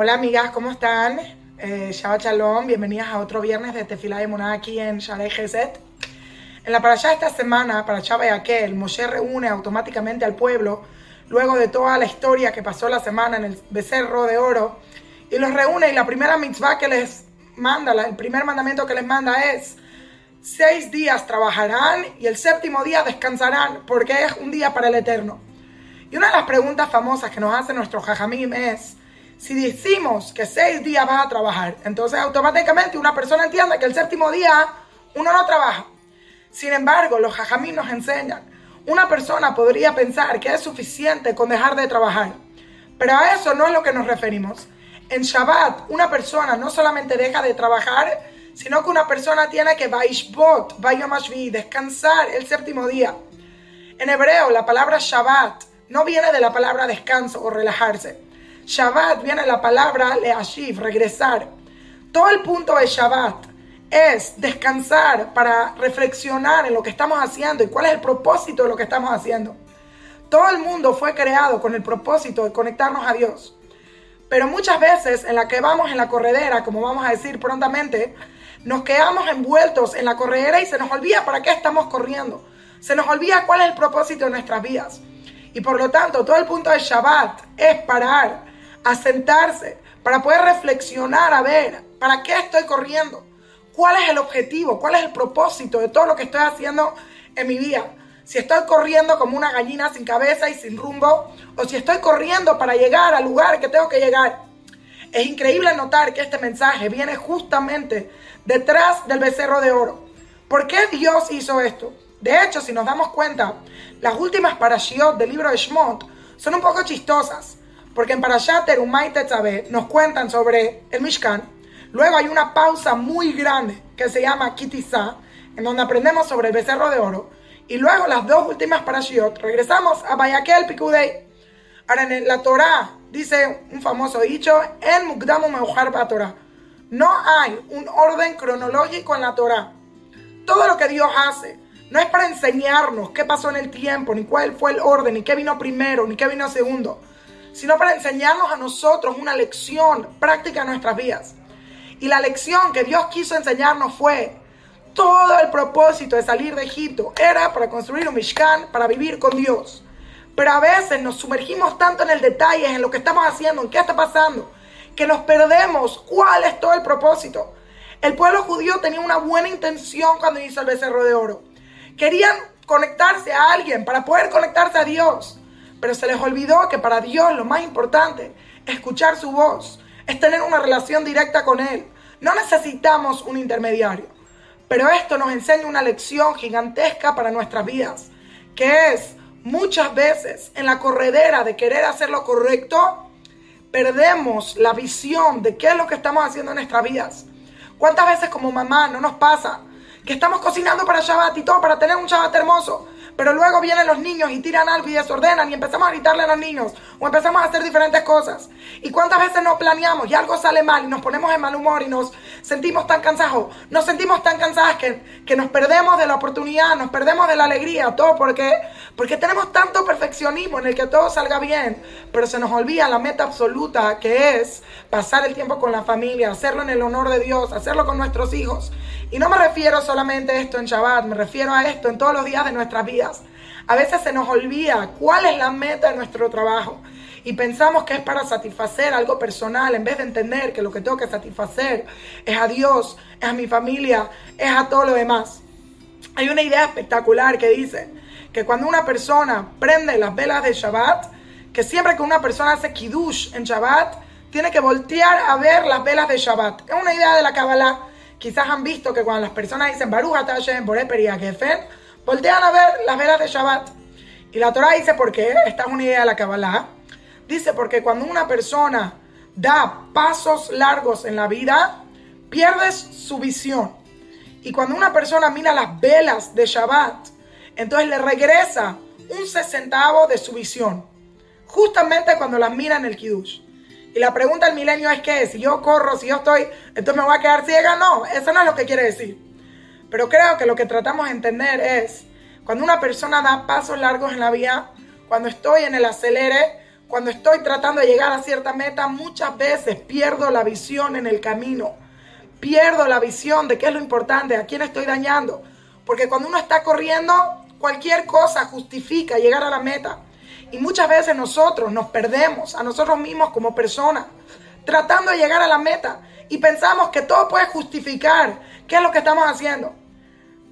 Hola amigas, ¿cómo están? Eh, Shabbat Shalom, bienvenidas a otro viernes de Tefilá de Moná aquí en Shalei Geset. En la parashá de esta semana, para y Aquel, Moshe reúne automáticamente al pueblo luego de toda la historia que pasó la semana en el becerro de oro y los reúne y la primera mitzvah que les manda, el primer mandamiento que les manda es seis días trabajarán y el séptimo día descansarán porque es un día para el eterno. Y una de las preguntas famosas que nos hace nuestro jajamim es, si decimos que seis días vas a trabajar, entonces automáticamente una persona entiende que el séptimo día uno no trabaja. Sin embargo, los jajamí nos enseñan, una persona podría pensar que es suficiente con dejar de trabajar, pero a eso no es lo que nos referimos. En Shabbat, una persona no solamente deja de trabajar, sino que una persona tiene que vaishbot, vayomashvi, descansar el séptimo día. En hebreo, la palabra Shabbat no viene de la palabra descanso o relajarse Shabbat viene la palabra leashiv, regresar. Todo el punto de Shabbat es descansar para reflexionar en lo que estamos haciendo y cuál es el propósito de lo que estamos haciendo. Todo el mundo fue creado con el propósito de conectarnos a Dios. Pero muchas veces en la que vamos en la corredera, como vamos a decir prontamente, nos quedamos envueltos en la corredera y se nos olvida para qué estamos corriendo. Se nos olvida cuál es el propósito de nuestras vidas. Y por lo tanto, todo el punto de Shabbat es parar, a sentarse para poder reflexionar, a ver, ¿para qué estoy corriendo? ¿Cuál es el objetivo? ¿Cuál es el propósito de todo lo que estoy haciendo en mi vida? Si estoy corriendo como una gallina sin cabeza y sin rumbo, o si estoy corriendo para llegar al lugar que tengo que llegar. Es increíble notar que este mensaje viene justamente detrás del becerro de oro. ¿Por qué Dios hizo esto? De hecho, si nos damos cuenta, las últimas parashiot del libro de Shmot son un poco chistosas. Porque en Parashat Terumay Tetzabeh nos cuentan sobre el Mishkan. Luego hay una pausa muy grande que se llama Kitizá, en donde aprendemos sobre el becerro de oro. Y luego las dos últimas parashiot, regresamos a Bayakel Pikudei. Ahora en la Torah dice un famoso dicho, en Mukdamu Meujar Torah. No hay un orden cronológico en la Torah. Todo lo que Dios hace no es para enseñarnos qué pasó en el tiempo, ni cuál fue el orden, ni qué vino primero, ni qué vino segundo sino para enseñarnos a nosotros una lección práctica en nuestras vidas. Y la lección que Dios quiso enseñarnos fue, todo el propósito de salir de Egipto era para construir un Mishkan, para vivir con Dios. Pero a veces nos sumergimos tanto en el detalle, en lo que estamos haciendo, en qué está pasando, que nos perdemos cuál es todo el propósito. El pueblo judío tenía una buena intención cuando hizo el becerro de oro. Querían conectarse a alguien para poder conectarse a Dios. Pero se les olvidó que para Dios lo más importante es escuchar su voz, es tener una relación directa con Él. No necesitamos un intermediario. Pero esto nos enseña una lección gigantesca para nuestras vidas, que es muchas veces en la corredera de querer hacer lo correcto, perdemos la visión de qué es lo que estamos haciendo en nuestras vidas. ¿Cuántas veces como mamá no nos pasa que estamos cocinando para Shabbat y todo para tener un Shabbat hermoso? Pero luego vienen los niños y tiran algo y desordenan y empezamos a gritarle a los niños o empezamos a hacer diferentes cosas. ¿Y cuántas veces no planeamos y algo sale mal y nos ponemos en mal humor y nos sentimos tan cansados? Nos sentimos tan cansadas que, que nos perdemos de la oportunidad, nos perdemos de la alegría, todo porque, porque tenemos tanto perfeccionismo en el que todo salga bien, pero se nos olvida la meta absoluta que es pasar el tiempo con la familia, hacerlo en el honor de Dios, hacerlo con nuestros hijos. Y no me refiero solamente a esto en Shabbat, me refiero a esto en todos los días de nuestras vidas a veces se nos olvida cuál es la meta de nuestro trabajo y pensamos que es para satisfacer algo personal en vez de entender que lo que tengo que satisfacer es a Dios, es a mi familia, es a todo lo demás. Hay una idea espectacular que dice que cuando una persona prende las velas de Shabbat, que siempre que una persona hace kiddush en Shabbat, tiene que voltear a ver las velas de Shabbat. Es una idea de la Kabbalah. Quizás han visto que cuando las personas dicen Baruch Hashem, Boreper y voltean a ver las velas de Shabbat. Y la Torah dice por qué, esta es una idea de la Kabbalah, dice porque cuando una persona da pasos largos en la vida, pierdes su visión. Y cuando una persona mira las velas de Shabbat, entonces le regresa un sesentavo de su visión. Justamente cuando las mira en el Kiddush. Y la pregunta del milenio es que si yo corro, si yo estoy, entonces me voy a quedar ciega. No, eso no es lo que quiere decir. Pero creo que lo que tratamos de entender es, cuando una persona da pasos largos en la vida, cuando estoy en el acelere, cuando estoy tratando de llegar a cierta meta, muchas veces pierdo la visión en el camino. Pierdo la visión de qué es lo importante, a quién estoy dañando. Porque cuando uno está corriendo, cualquier cosa justifica llegar a la meta. Y muchas veces nosotros nos perdemos a nosotros mismos como personas, tratando de llegar a la meta. Y pensamos que todo puede justificar qué es lo que estamos haciendo.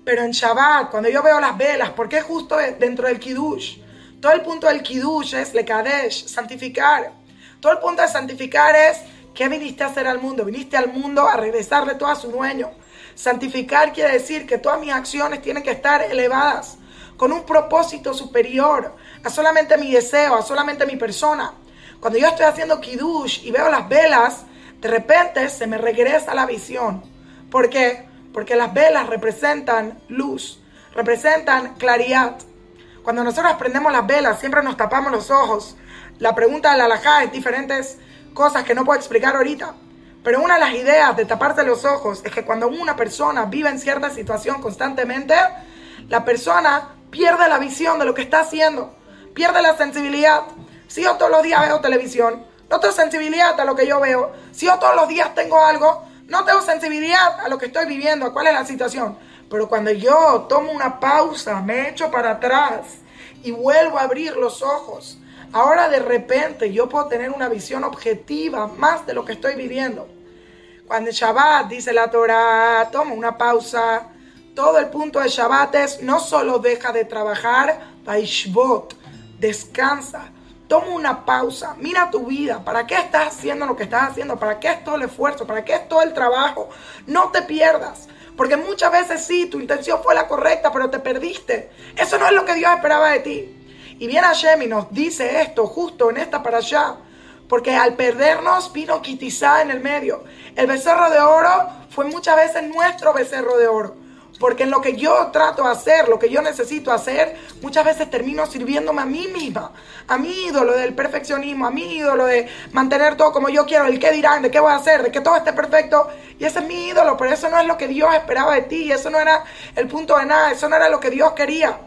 Pero en Shabbat, cuando yo veo las velas, porque es justo dentro del Kiddush, todo el punto del Kiddush es Lekadesh, santificar. Todo el punto de santificar es ¿qué viniste a hacer al mundo? Viniste al mundo a regresarle todo a su dueño. Santificar quiere decir que todas mis acciones tienen que estar elevadas con un propósito superior a solamente mi deseo, a solamente mi persona. Cuando yo estoy haciendo Kiddush y veo las velas, de repente se me regresa la visión. ¿Por qué? Porque las velas representan luz, representan claridad. Cuando nosotros prendemos las velas, siempre nos tapamos los ojos. La pregunta de la alajá es diferentes cosas que no puedo explicar ahorita. Pero una de las ideas de taparse los ojos es que cuando una persona vive en cierta situación constantemente, la persona pierde la visión de lo que está haciendo, pierde la sensibilidad. Si yo todos los días veo televisión, no tengo sensibilidad a lo que yo veo. Si yo todos los días tengo algo, no tengo sensibilidad a lo que estoy viviendo, a cuál es la situación. Pero cuando yo tomo una pausa, me echo para atrás y vuelvo a abrir los ojos, ahora de repente yo puedo tener una visión objetiva más de lo que estoy viviendo. Cuando el Shabbat dice la Torah, toma una pausa. Todo el punto de Shabbat es no solo deja de trabajar, Vaishbot, descansa. Toma una pausa, mira tu vida, ¿para qué estás haciendo lo que estás haciendo? ¿Para qué es todo el esfuerzo? ¿Para qué es todo el trabajo? No te pierdas. Porque muchas veces sí, tu intención fue la correcta, pero te perdiste. Eso no es lo que Dios esperaba de ti. Y viene Hashem y nos dice esto justo en esta para allá. Porque al perdernos vino Kitizá en el medio. El becerro de oro fue muchas veces nuestro becerro de oro. Porque en lo que yo trato de hacer, lo que yo necesito hacer, muchas veces termino sirviéndome a mí misma, a mi ídolo del perfeccionismo, a mi ídolo de mantener todo como yo quiero, el qué dirán, de qué voy a hacer, de que todo esté perfecto. Y ese es mi ídolo, pero eso no es lo que Dios esperaba de ti, eso no era el punto de nada, eso no era lo que Dios quería.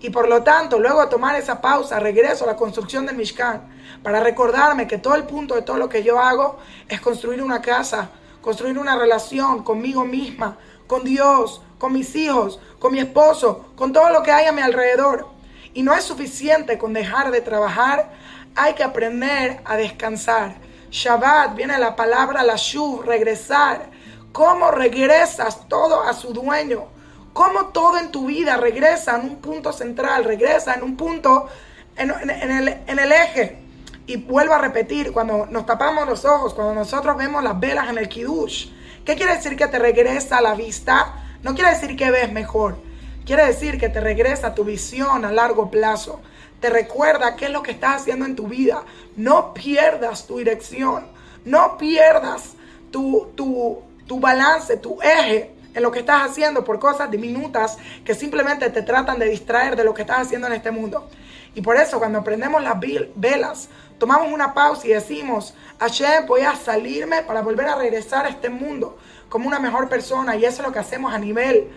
Y por lo tanto, luego de tomar esa pausa, regreso a la construcción del Mishkan para recordarme que todo el punto de todo lo que yo hago es construir una casa, construir una relación conmigo misma, con Dios, con mis hijos, con mi esposo, con todo lo que hay a mi alrededor. Y no es suficiente con dejar de trabajar, hay que aprender a descansar. Shabbat viene la palabra la shuv, regresar. ¿Cómo regresas todo a su dueño? ¿Cómo todo en tu vida regresa en un punto central, regresa en un punto, en, el, en el eje? Y vuelvo a repetir, cuando nos tapamos los ojos, cuando nosotros vemos las velas en el kiddush, ¿qué quiere decir que te regresa la vista? No quiere decir que ves mejor. Quiere decir que te regresa tu visión a largo plazo. Te recuerda qué es lo que estás haciendo en tu vida. No pierdas tu dirección. No pierdas tu, tu, tu balance, tu eje en lo que estás haciendo por cosas diminutas que simplemente te tratan de distraer de lo que estás haciendo en este mundo. Y por eso cuando prendemos las velas, tomamos una pausa y decimos, Hashem, voy a salirme para volver a regresar a este mundo como una mejor persona. Y eso es lo que hacemos a nivel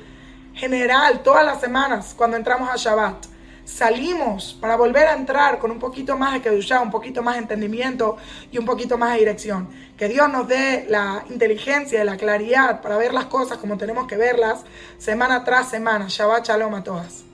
general todas las semanas cuando entramos a Shabbat. Salimos para volver a entrar con un poquito más de Kedushá, un poquito más de entendimiento y un poquito más de dirección. Que Dios nos dé la inteligencia y la claridad para ver las cosas como tenemos que verlas semana tras semana. Shabbat Shalom a todas.